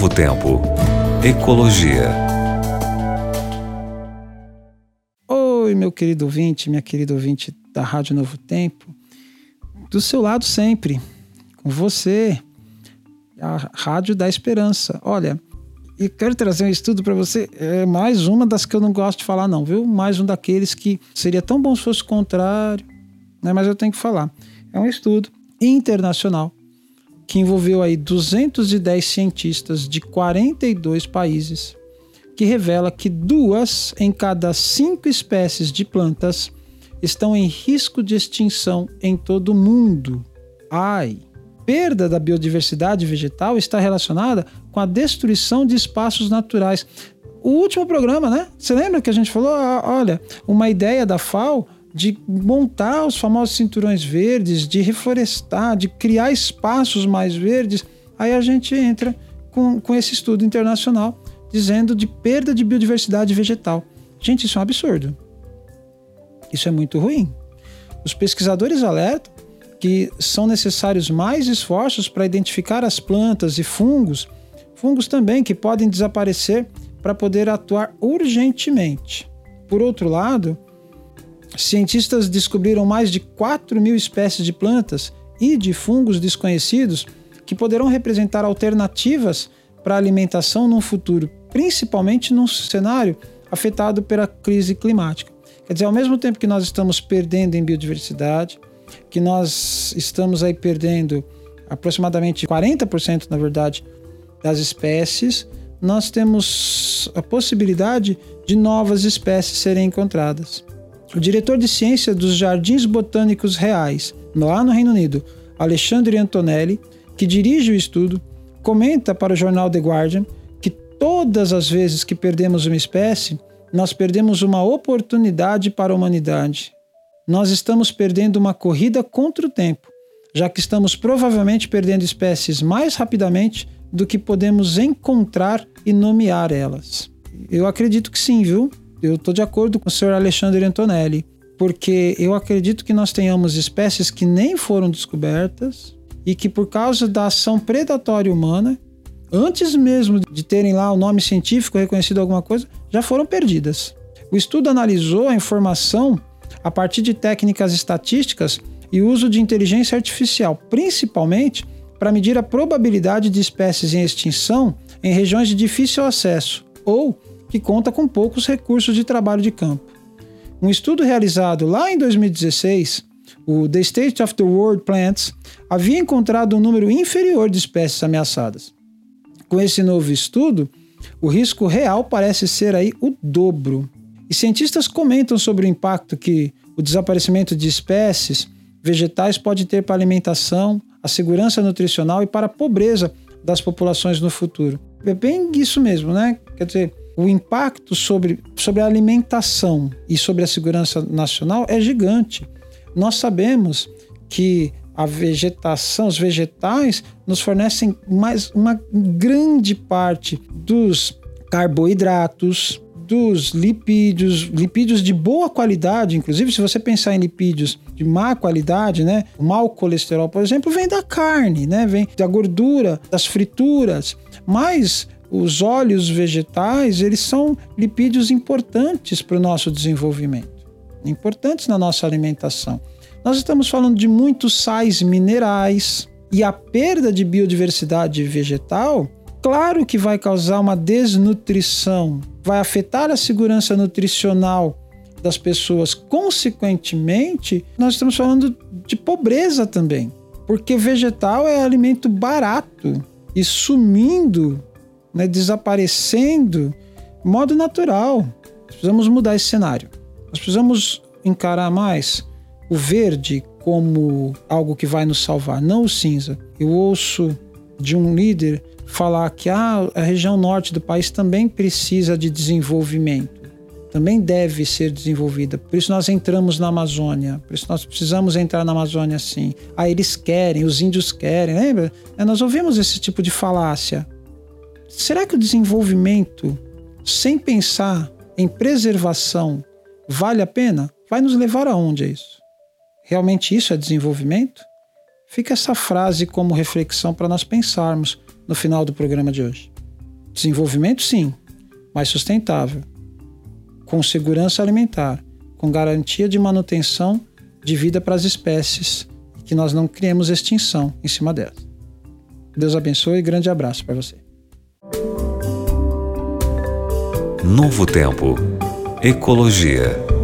Novo Tempo. Ecologia. Oi, meu querido ouvinte, minha querida ouvinte da Rádio Novo Tempo. Do seu lado sempre, com você, a Rádio da Esperança. Olha, e quero trazer um estudo para você, é mais uma das que eu não gosto de falar não, viu? Mais um daqueles que seria tão bom se fosse o contrário, né? Mas eu tenho que falar. É um estudo internacional que envolveu aí 210 cientistas de 42 países, que revela que duas em cada cinco espécies de plantas estão em risco de extinção em todo o mundo. Ai! Perda da biodiversidade vegetal está relacionada com a destruição de espaços naturais. O último programa, né? Você lembra que a gente falou? Ah, olha, uma ideia da FAO de montar os famosos cinturões verdes, de reflorestar, de criar espaços mais verdes, aí a gente entra com, com esse estudo internacional dizendo de perda de biodiversidade vegetal. Gente, isso é um absurdo. Isso é muito ruim. Os pesquisadores alertam que são necessários mais esforços para identificar as plantas e fungos, fungos também que podem desaparecer para poder atuar urgentemente. Por outro lado, cientistas descobriram mais de 4 mil espécies de plantas e de fungos desconhecidos que poderão representar alternativas para a alimentação num futuro, principalmente num cenário afetado pela crise climática. Quer dizer, ao mesmo tempo que nós estamos perdendo em biodiversidade, que nós estamos aí perdendo aproximadamente 40%, na verdade, das espécies, nós temos a possibilidade de novas espécies serem encontradas. O diretor de ciência dos Jardins Botânicos Reais, lá no Reino Unido, Alexandre Antonelli, que dirige o estudo, comenta para o jornal The Guardian que todas as vezes que perdemos uma espécie, nós perdemos uma oportunidade para a humanidade. Nós estamos perdendo uma corrida contra o tempo, já que estamos provavelmente perdendo espécies mais rapidamente do que podemos encontrar e nomear elas. Eu acredito que sim, viu? Eu estou de acordo com o senhor Alexandre Antonelli, porque eu acredito que nós tenhamos espécies que nem foram descobertas e que, por causa da ação predatória humana, antes mesmo de terem lá o nome científico reconhecido alguma coisa, já foram perdidas. O estudo analisou a informação a partir de técnicas estatísticas e uso de inteligência artificial, principalmente para medir a probabilidade de espécies em extinção em regiões de difícil acesso ou que conta com poucos recursos de trabalho de campo. Um estudo realizado lá em 2016, o The State of the World Plants, havia encontrado um número inferior de espécies ameaçadas. Com esse novo estudo, o risco real parece ser aí o dobro. E cientistas comentam sobre o impacto que o desaparecimento de espécies vegetais pode ter para a alimentação, a segurança nutricional e para a pobreza das populações no futuro. É bem isso mesmo, né? Quer dizer, o impacto sobre, sobre a alimentação e sobre a segurança nacional é gigante. Nós sabemos que a vegetação, os vegetais, nos fornecem mais uma grande parte dos carboidratos, dos lipídios, lipídios de boa qualidade, inclusive se você pensar em lipídios de má qualidade, né, o mau colesterol, por exemplo, vem da carne, né, vem da gordura, das frituras, mas os óleos vegetais, eles são lipídios importantes para o nosso desenvolvimento, importantes na nossa alimentação. Nós estamos falando de muitos sais minerais e a perda de biodiversidade vegetal, claro que vai causar uma desnutrição, vai afetar a segurança nutricional das pessoas. Consequentemente, nós estamos falando de pobreza também, porque vegetal é alimento barato e sumindo né, desaparecendo de modo natural. Precisamos mudar esse cenário. Nós precisamos encarar mais o verde como algo que vai nos salvar, não o cinza. Eu ouço de um líder falar que ah, a região norte do país também precisa de desenvolvimento, também deve ser desenvolvida. Por isso nós entramos na Amazônia, por isso nós precisamos entrar na Amazônia sim. Ah, eles querem, os índios querem, lembra? É, nós ouvimos esse tipo de falácia. Será que o desenvolvimento, sem pensar em preservação, vale a pena? Vai nos levar aonde é isso? Realmente isso é desenvolvimento? Fica essa frase como reflexão para nós pensarmos no final do programa de hoje. Desenvolvimento, sim, mas sustentável, com segurança alimentar, com garantia de manutenção de vida para as espécies, que nós não criemos extinção em cima delas. Deus abençoe e grande abraço para você. Novo Tempo. Ecologia.